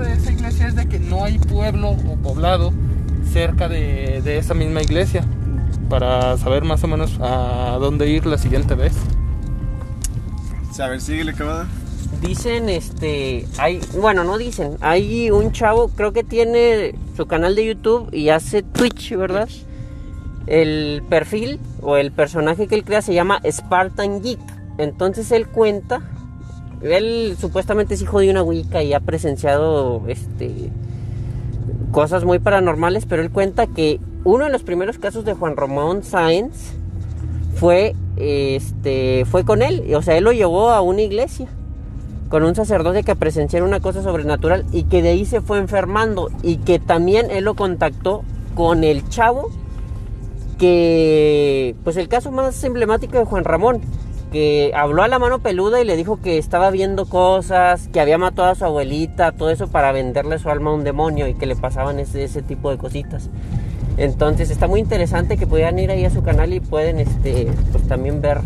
de esa iglesia es de que no hay pueblo o poblado cerca de, de esa misma iglesia para saber más o menos a dónde ir la siguiente vez. A ver, síguele, cabada. Dicen, este, hay, bueno, no dicen, hay un chavo, creo que tiene su canal de YouTube y hace Twitch, ¿verdad? El perfil o el personaje que él crea se llama Spartan Geek. Entonces él cuenta, él supuestamente es hijo de una Wicca y ha presenciado, este, cosas muy paranormales, pero él cuenta que uno de los primeros casos de Juan Ramón Sáenz fue, este, fue con él, o sea, él lo llevó a una iglesia con un sacerdote que presenciara una cosa sobrenatural y que de ahí se fue enfermando y que también él lo contactó con el chavo que pues el caso más emblemático de Juan Ramón que habló a la mano peluda y le dijo que estaba viendo cosas, que había matado a su abuelita, todo eso para venderle su alma a un demonio y que le pasaban ese, ese tipo de cositas. Entonces está muy interesante que puedan ir ahí a su canal y pueden este pues también ver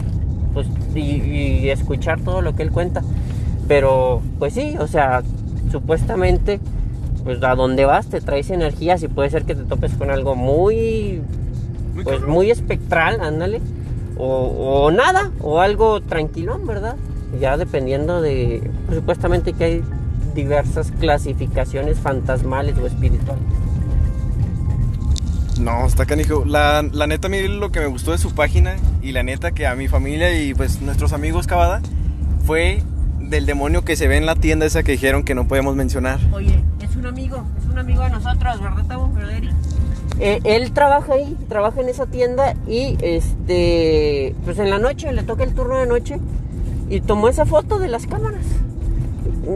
pues, y, y escuchar todo lo que él cuenta. Pero, pues sí, o sea, supuestamente, pues a donde vas te traes energías y puede ser que te topes con algo muy, pues muy espectral, ándale. O, o nada, o algo tranquilón, ¿verdad? Ya dependiendo de, pues, supuestamente que hay diversas clasificaciones fantasmales o espirituales. No, está canijo. La, la neta, a mí lo que me gustó de su página y la neta que a mi familia y pues nuestros amigos Cavada fue del demonio que se ve en la tienda esa que dijeron que no podemos mencionar. Oye, es un amigo, es un amigo de nosotros, ¿verdad, Tabo? Eh, él trabaja ahí, trabaja en esa tienda y este, pues en la noche le toca el turno de noche y tomó esa foto de las cámaras.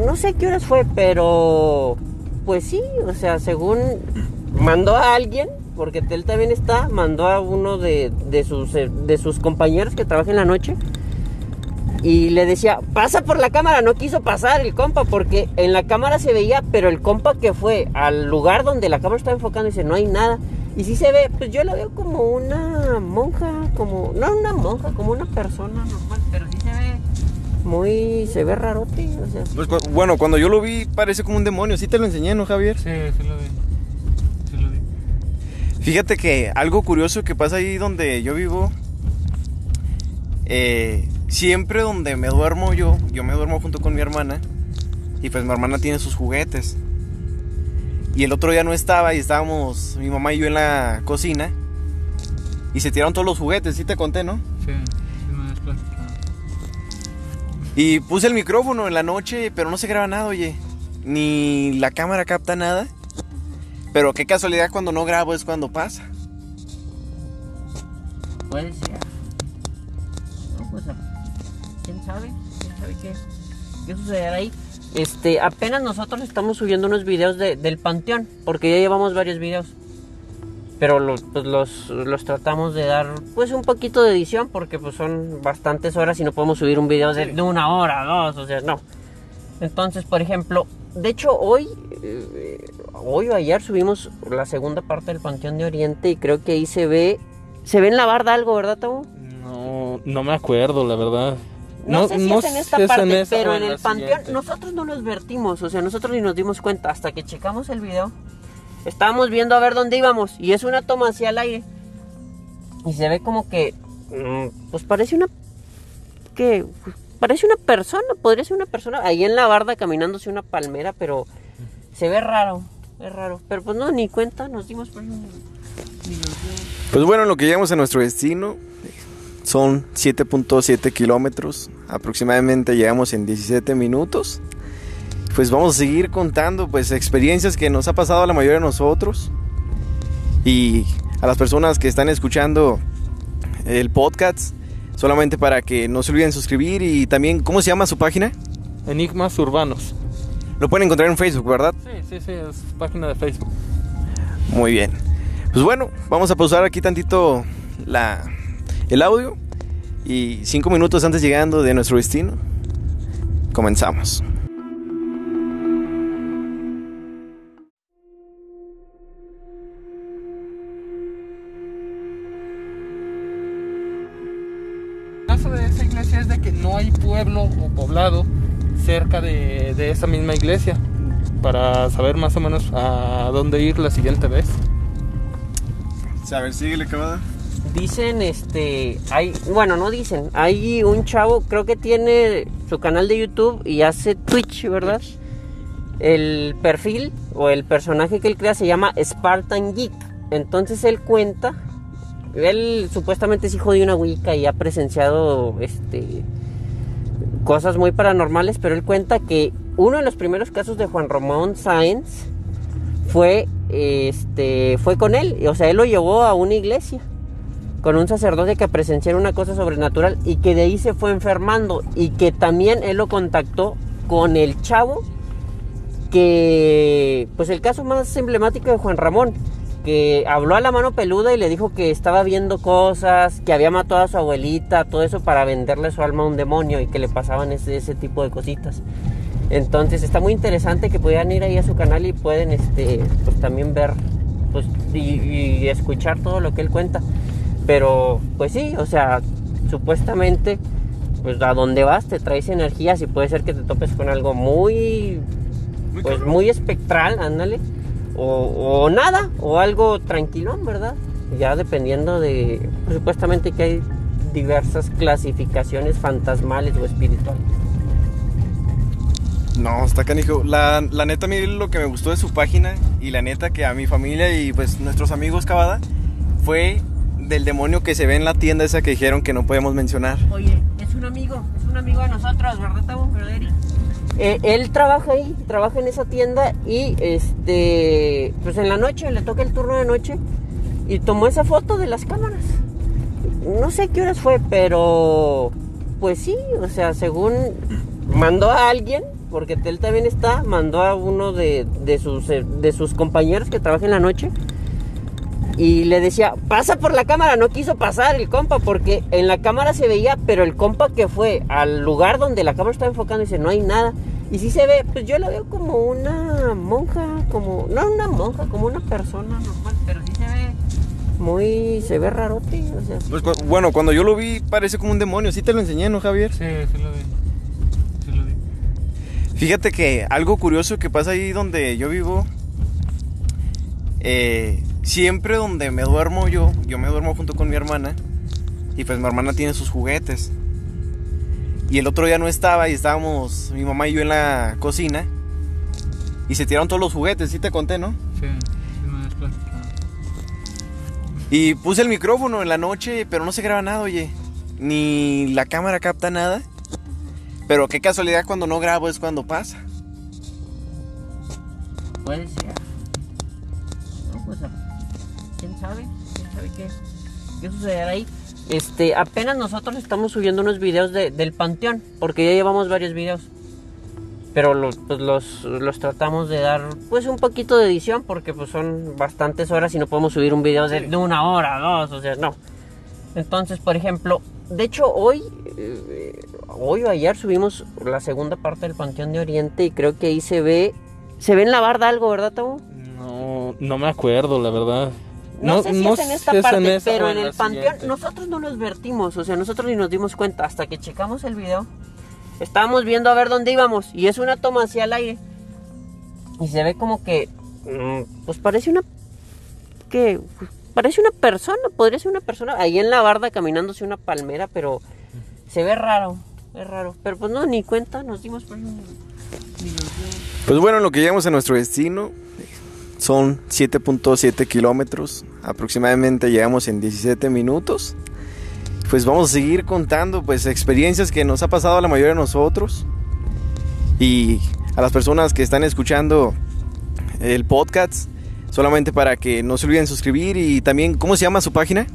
No sé qué horas fue, pero pues sí, o sea, según mandó a alguien, porque él también está, mandó a uno de, de sus, eh, de sus compañeros que trabaja en la noche y le decía, pasa por la cámara, no quiso pasar el compa porque en la cámara se veía, pero el compa que fue al lugar donde la cámara estaba enfocando dice, no hay nada. Y sí se ve, pues yo la veo como una monja, como, no una monja, como una persona normal, pero sí se ve muy, se ve rarote, o sea. Pues, cu- bueno, cuando yo lo vi parece como un demonio. Sí te lo enseñé, ¿no, Javier? Sí, sí lo vi. Sí lo vi. Fíjate que algo curioso que pasa ahí donde yo vivo, eh, siempre donde me duermo yo, yo me duermo junto con mi hermana y pues mi hermana tiene sus juguetes. Y el otro día no estaba y estábamos mi mamá y yo en la cocina y se tiraron todos los juguetes, sí te conté, ¿no? Sí. Y puse el micrófono en la noche, pero no se graba nada, oye. Ni la cámara capta nada. Pero qué casualidad cuando no grabo es cuando pasa. Puede ser. Qué, qué sucederá ahí. Este, apenas nosotros estamos subiendo unos videos de- del panteón, porque ya llevamos varios videos. Pero pues los, los tratamos de dar pues un poquito de edición porque pues son bastantes horas y no podemos subir un video de, de una hora, dos, o sea, no. Entonces, por ejemplo, de hecho hoy, eh, hoy o ayer subimos la segunda parte del Panteón de Oriente y creo que ahí se ve, se ve en la barda algo, ¿verdad, Tabo? No, no me acuerdo, la verdad. No, sé si es en esta parte, esa pero en el panteón siguiente. nosotros no nos vertimos, o sea, nosotros ni nos dimos cuenta hasta que checamos el video. Estábamos viendo a ver dónde íbamos y es una toma hacia el aire. Y se ve como que, mm, pues parece una, que parece una persona, podría ser una persona ahí en la barda caminándose una palmera, pero se ve raro, es raro. Pero pues no, ni cuenta, nos dimos pues, ni- ni nos dimos. Pues bueno, en lo que llegamos a nuestro destino son 7.7 kilómetros. Aproximadamente llegamos en 17 minutos. Pues vamos a seguir contando pues experiencias que nos ha pasado a la mayoría de nosotros. Y a las personas que están escuchando el podcast, solamente para que no se olviden suscribir y también, ¿cómo se llama su página? Enigmas urbanos. Lo pueden encontrar en Facebook, ¿verdad? Sí, sí, sí, es página de Facebook. Muy bien. Pues bueno, vamos a pausar aquí tantito la, el audio. Y cinco minutos antes llegando de nuestro destino, comenzamos. El caso de esa iglesia es de que no hay pueblo o poblado cerca de, de esa misma iglesia para saber más o menos a dónde ir la siguiente vez. A ver, síguele, cabada. Dicen, este, hay, bueno, no dicen, hay un chavo, creo que tiene su canal de YouTube y hace Twitch, ¿verdad? El perfil o el personaje que él crea se llama Spartan Geek. Entonces él cuenta, él supuestamente es hijo de una Wicca y ha presenciado, este, cosas muy paranormales, pero él cuenta que uno de los primeros casos de Juan Ramón Sáenz fue, este, fue con él, o sea, él lo llevó a una iglesia con un sacerdote que presenciara una cosa sobrenatural y que de ahí se fue enfermando y que también él lo contactó con el chavo que pues el caso más emblemático de Juan Ramón que habló a la mano peluda y le dijo que estaba viendo cosas, que había matado a su abuelita, todo eso para venderle su alma a un demonio y que le pasaban ese, ese tipo de cositas. Entonces está muy interesante que puedan ir ahí a su canal y pueden este pues también ver pues y, y escuchar todo lo que él cuenta. Pero pues sí, o sea, supuestamente pues a donde vas te traes energías y puede ser que te topes con algo muy pues muy espectral, ándale. O, o nada, o algo tranquilón, ¿verdad? Ya dependiendo de, pues, supuestamente que hay diversas clasificaciones fantasmales o espirituales. No, está canijo. La, la neta, a mí lo que me gustó de su página y la neta que a mi familia y pues nuestros amigos Cavada fue del demonio que se ve en la tienda esa que dijeron que no podemos mencionar. Oye, es un amigo, es un amigo de nosotros, ¿verdad, Tabo? Eh, él trabaja ahí, trabaja en esa tienda y este, pues en la noche le toca el turno de noche y tomó esa foto de las cámaras. No sé qué horas fue, pero pues sí, o sea, según mandó a alguien, porque él también está, mandó a uno de, de sus, eh, de sus compañeros que trabaja en la noche y le decía, pasa por la cámara, no quiso pasar el compa porque en la cámara se veía, pero el compa que fue al lugar donde la cámara estaba enfocando dice, no hay nada. Y sí se ve, pues yo la veo como una monja, como, no una monja, como una persona normal, pero sí se ve muy, se ve rarote, o sea. Pues cu- bueno, cuando yo lo vi parece como un demonio. Sí te lo enseñé, ¿no, Javier? Sí, sí lo vi. Sí lo vi. Fíjate que algo curioso que pasa ahí donde yo vivo, eh, siempre donde me duermo yo, yo me duermo junto con mi hermana y pues mi hermana tiene sus juguetes. Y el otro día no estaba y estábamos mi mamá y yo en la cocina y se tiraron todos los juguetes, sí te conté, ¿no? Sí, sí me platicado. Y puse el micrófono en la noche, pero no se graba nada, oye. Ni la cámara capta nada. Pero qué casualidad cuando no grabo es cuando pasa. Puede ser. No, pues, sabe, quién sabe qué, qué sucederá ahí. Este, apenas nosotros estamos subiendo unos videos de- del panteón, porque ya llevamos varios videos. Pero los, pues los, los tratamos de dar pues un poquito de edición porque pues son bastantes horas y no podemos subir un video de, de una hora, dos, o sea, no. Entonces, por ejemplo, de hecho hoy, eh, hoy o ayer subimos la segunda parte del Panteón de Oriente y creo que ahí se ve, se ve en la barda algo, ¿verdad, Tabo? No, no me acuerdo, la verdad. No, sé si es en esta parte, esa pero en la el panteón siguiente. nosotros no nos vertimos, o sea, nosotros ni nos dimos cuenta hasta que checamos el video. Estábamos viendo a ver dónde íbamos y es una toma hacia el aire. Y se ve como que mm, pues parece una que pues, parece una persona, podría ser una persona ahí en la barda caminándose una palmera, pero se ve raro, es raro, pero pues no ni cuenta, nos dimos por. Pues bueno, en lo que llegamos a nuestro destino son 7.7 kilómetros. Aproximadamente llegamos en 17 minutos. Pues vamos a seguir contando pues experiencias que nos ha pasado a la mayoría de nosotros. Y a las personas que están escuchando el podcast, solamente para que no se olviden suscribir y también, ¿cómo se llama su página?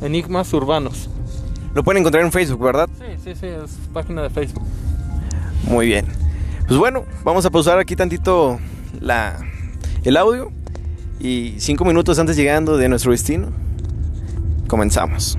Enigmas urbanos. Lo pueden encontrar en Facebook, ¿verdad? Sí, sí, sí, es página de Facebook. Muy bien. Pues bueno, vamos a pausar aquí tantito la, el audio y cinco minutos antes llegando de nuestro destino, comenzamos.